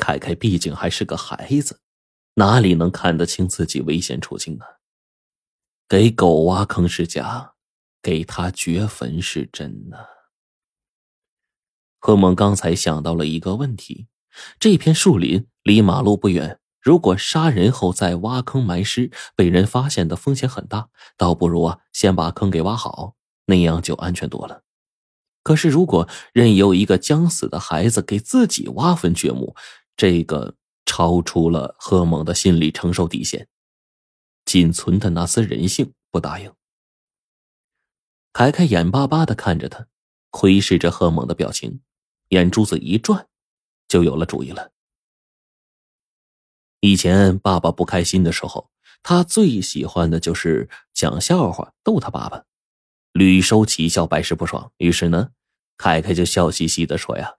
凯凯毕竟还是个孩子，哪里能看得清自己危险处境呢？给狗挖坑是假，给他掘坟是真呢。贺梦刚才想到了一个问题：这片树林离马路不远。如果杀人后再挖坑埋尸，被人发现的风险很大，倒不如啊先把坑给挖好，那样就安全多了。可是如果任由一个将死的孩子给自己挖坟掘墓，这个超出了贺猛的心理承受底线，仅存的那丝人性不答应。凯凯眼巴巴的看着他，窥视着贺猛的表情，眼珠子一转，就有了主意了。以前爸爸不开心的时候，他最喜欢的就是讲笑话逗他爸爸，屡收奇笑，百试不爽。于是呢，凯凯就笑嘻嘻的说：“呀，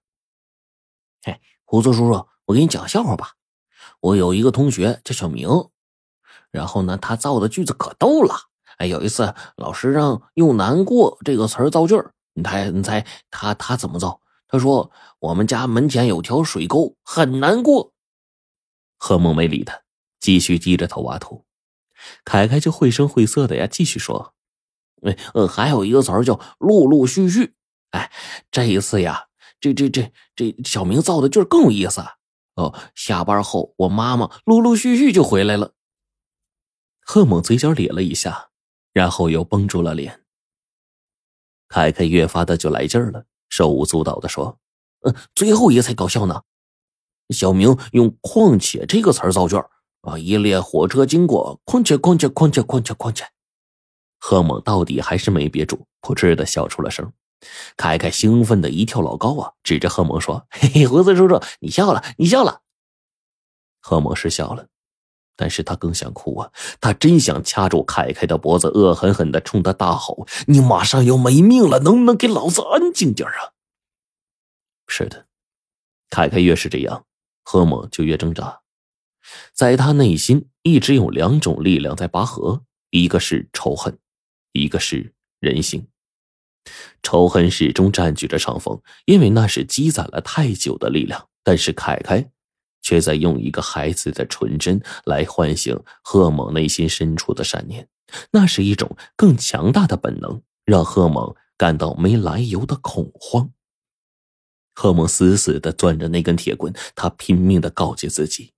嘿，胡子叔叔，我给你讲笑话吧。我有一个同学叫小明，然后呢，他造的句子可逗了。哎，有一次老师让用‘难过’这个词儿造句儿，你猜，你猜他他怎么造？他说：我们家门前有条水沟，很难过。”贺梦没理他，继续低着头挖土。凯凯就绘声绘色的呀，继续说：“哎，呃，还有一个词儿叫陆陆续续。哎，这一次呀，这这这这小明造的句更有意思。哦，下班后我妈妈陆陆续续就回来了。”贺猛嘴角咧了一下，然后又绷住了脸。凯凯越发的就来劲儿了，手舞足蹈的说：“嗯，最后一个才搞笑呢。”小明用“况且”这个词儿造句儿啊！一列火车经过，况且况且况且况且况且，贺猛到底还是没憋住，扑哧的笑出了声。凯凯兴奋的一跳老高啊，指着贺猛说：“嘿嘿，胡子叔叔，你笑了，你笑了。”贺猛是笑了，但是他更想哭啊！他真想掐住凯凯的脖子，恶狠狠的冲他大吼：“你马上要没命了，能不能给老子安静点啊？”是的，凯凯越是这样。贺猛就越挣扎，在他内心一直有两种力量在拔河，一个是仇恨，一个是人性。仇恨始终占据着上风，因为那是积攒了太久的力量。但是凯凯却在用一个孩子的纯真来唤醒贺猛内心深处的善念，那是一种更强大的本能，让贺猛感到没来由的恐慌。贺猛死死的攥着那根铁棍，他拼命的告诫自己：“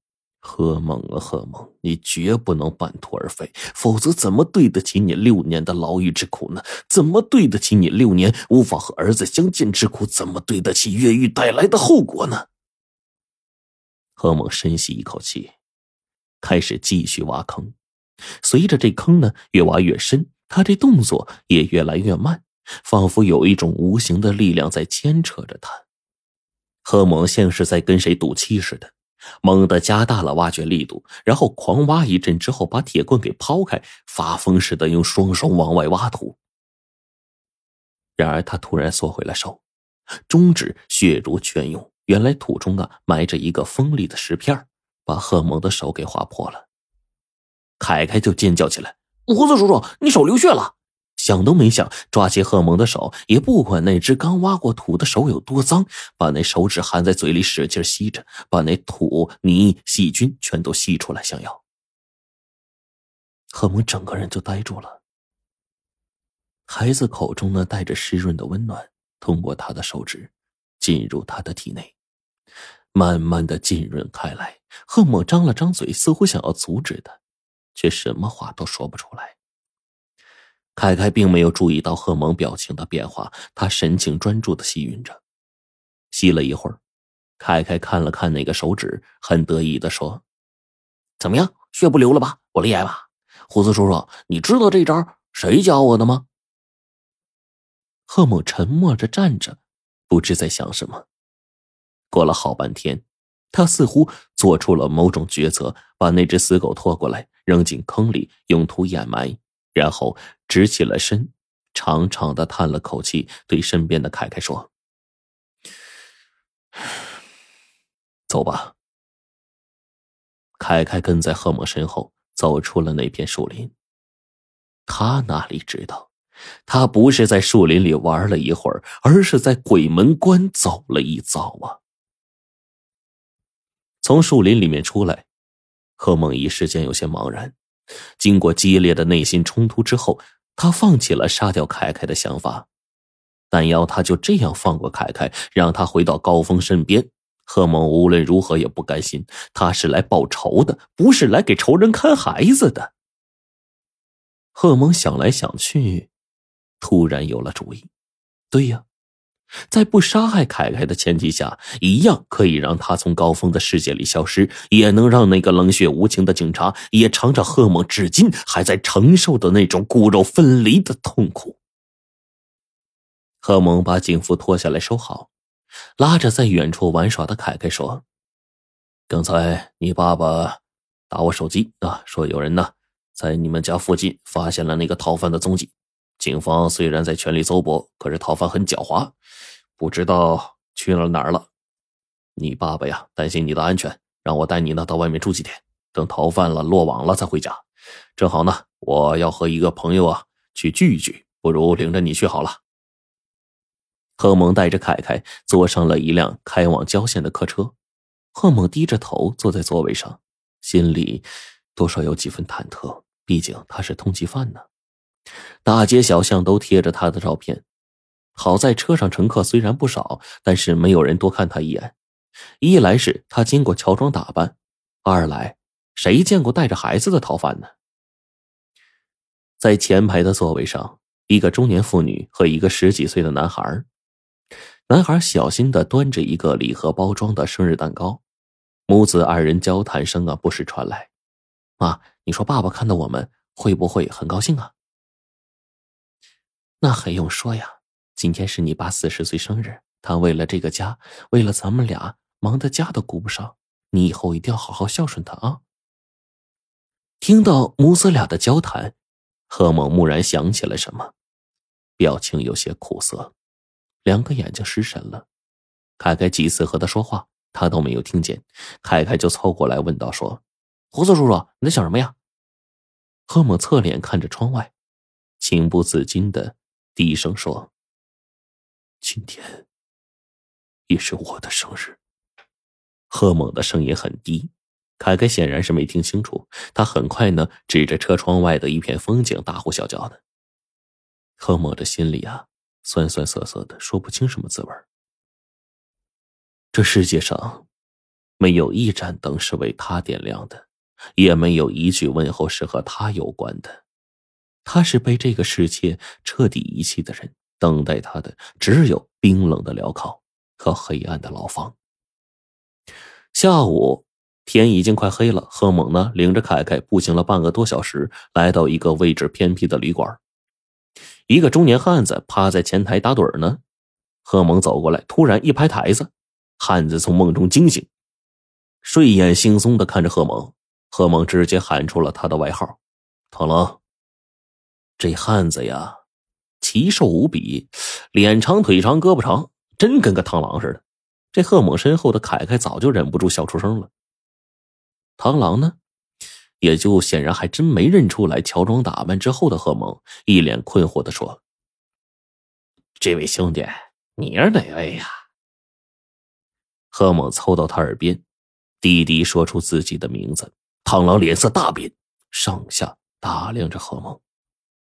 贺猛啊，贺猛，你绝不能半途而废，否则怎么对得起你六年的牢狱之苦呢？怎么对得起你六年无法和儿子相见之苦？怎么对得起越狱带来的后果呢？”贺猛深吸一口气，开始继续挖坑。随着这坑呢越挖越深，他这动作也越来越慢，仿佛有一种无形的力量在牵扯着他。贺猛像是在跟谁赌气似的，猛地加大了挖掘力度，然后狂挖一阵之后，把铁棍给抛开，发疯似的用双手往外挖土。然而他突然缩回了手，中指血如泉涌，原来土中啊埋着一个锋利的石片，把贺猛的手给划破了。凯凯就尖叫起来：“胡子叔叔，你手流血了！”想都没想，抓起贺猛的手，也不管那只刚挖过土的手有多脏，把那手指含在嘴里使劲吸着，把那土泥细菌全都吸出来，想要。贺猛整个人就呆住了。孩子口中呢带着湿润的温暖，通过他的手指进入他的体内，慢慢的浸润开来。贺猛张了张嘴，似乎想要阻止他，却什么话都说不出来。凯凯并没有注意到贺蒙表情的变化，他神情专注的吸吮着，吸了一会儿，凯凯看了看那个手指，很得意的说：“怎么样，血不流了吧？我厉害吧？胡子叔叔，你知道这招谁教我的吗？”贺猛沉默着站着，不知在想什么。过了好半天，他似乎做出了某种抉择，把那只死狗拖过来，扔进坑里，用土掩埋。然后直起了身，长长的叹了口气，对身边的凯凯说：“走吧。”凯凯跟在贺猛身后走出了那片树林。他哪里知道，他不是在树林里玩了一会儿，而是在鬼门关走了一遭啊！从树林里面出来，贺梦一时间有些茫然。经过激烈的内心冲突之后，他放弃了杀掉凯凯的想法。但要他就这样放过凯凯，让他回到高峰身边，贺蒙无论如何也不甘心。他是来报仇的，不是来给仇人看孩子的。贺蒙想来想去，突然有了主意。对呀。在不杀害凯凯的前提下，一样可以让他从高峰的世界里消失，也能让那个冷血无情的警察也尝尝贺猛至今还在承受的那种骨肉分离的痛苦。贺猛把警服脱下来收好，拉着在远处玩耍的凯凯说：“刚才你爸爸打我手机啊，说有人呢在你们家附近发现了那个逃犯的踪迹。”警方虽然在全力搜捕，可是逃犯很狡猾，不知道去了哪儿了。你爸爸呀，担心你的安全，让我带你呢到外面住几天，等逃犯了落网了再回家。正好呢，我要和一个朋友啊去聚一聚，不如领着你去好了。贺蒙带着凯凯坐上了一辆开往郊县的客车，贺蒙低着头坐在座位上，心里多少有几分忐忑，毕竟他是通缉犯呢。大街小巷都贴着他的照片。好在车上乘客虽然不少，但是没有人多看他一眼。一来是他经过乔装打扮，二来谁见过带着孩子的逃犯呢？在前排的座位上，一个中年妇女和一个十几岁的男孩。男孩小心的端着一个礼盒包装的生日蛋糕，母子二人交谈声啊不时传来。妈，你说爸爸看到我们会不会很高兴啊？那还用说呀！今天是你爸四十岁生日，他为了这个家，为了咱们俩，忙的家都顾不上。你以后一定要好好孝顺他啊！听到母子俩的交谈，贺某蓦然想起了什么，表情有些苦涩，两个眼睛失神了。凯凯几次和他说话，他都没有听见。凯凯就凑过来问道：“说，胡子叔叔，你在想什么呀？”贺某侧脸看着窗外，情不自禁的。低声说：“今天也是我的生日。”贺猛的声音很低，凯凯显然是没听清楚。他很快呢，指着车窗外的一片风景，大呼小叫的。贺猛的心里啊，酸酸涩涩的，说不清什么滋味这世界上，没有一盏灯是为他点亮的，也没有一句问候是和他有关的。他是被这个世界彻底遗弃的人，等待他的只有冰冷的镣铐和黑暗的牢房。下午天已经快黑了，贺猛呢领着凯凯步行了半个多小时，来到一个位置偏僻的旅馆。一个中年汉子趴在前台打盹呢，贺猛走过来，突然一拍台子，汉子从梦中惊醒，睡眼惺忪的看着贺猛，贺猛直接喊出了他的外号：“螳螂。”这汉子呀，奇瘦无比，脸长腿长胳膊长，真跟个螳螂似的。这贺猛身后的凯凯早就忍不住笑出声了。螳螂呢，也就显然还真没认出来乔装打扮之后的贺猛，一脸困惑的说：“这位兄弟，你是哪位呀？”贺猛凑到他耳边，低低说出自己的名字。螳螂脸色大变，上下打量着贺猛。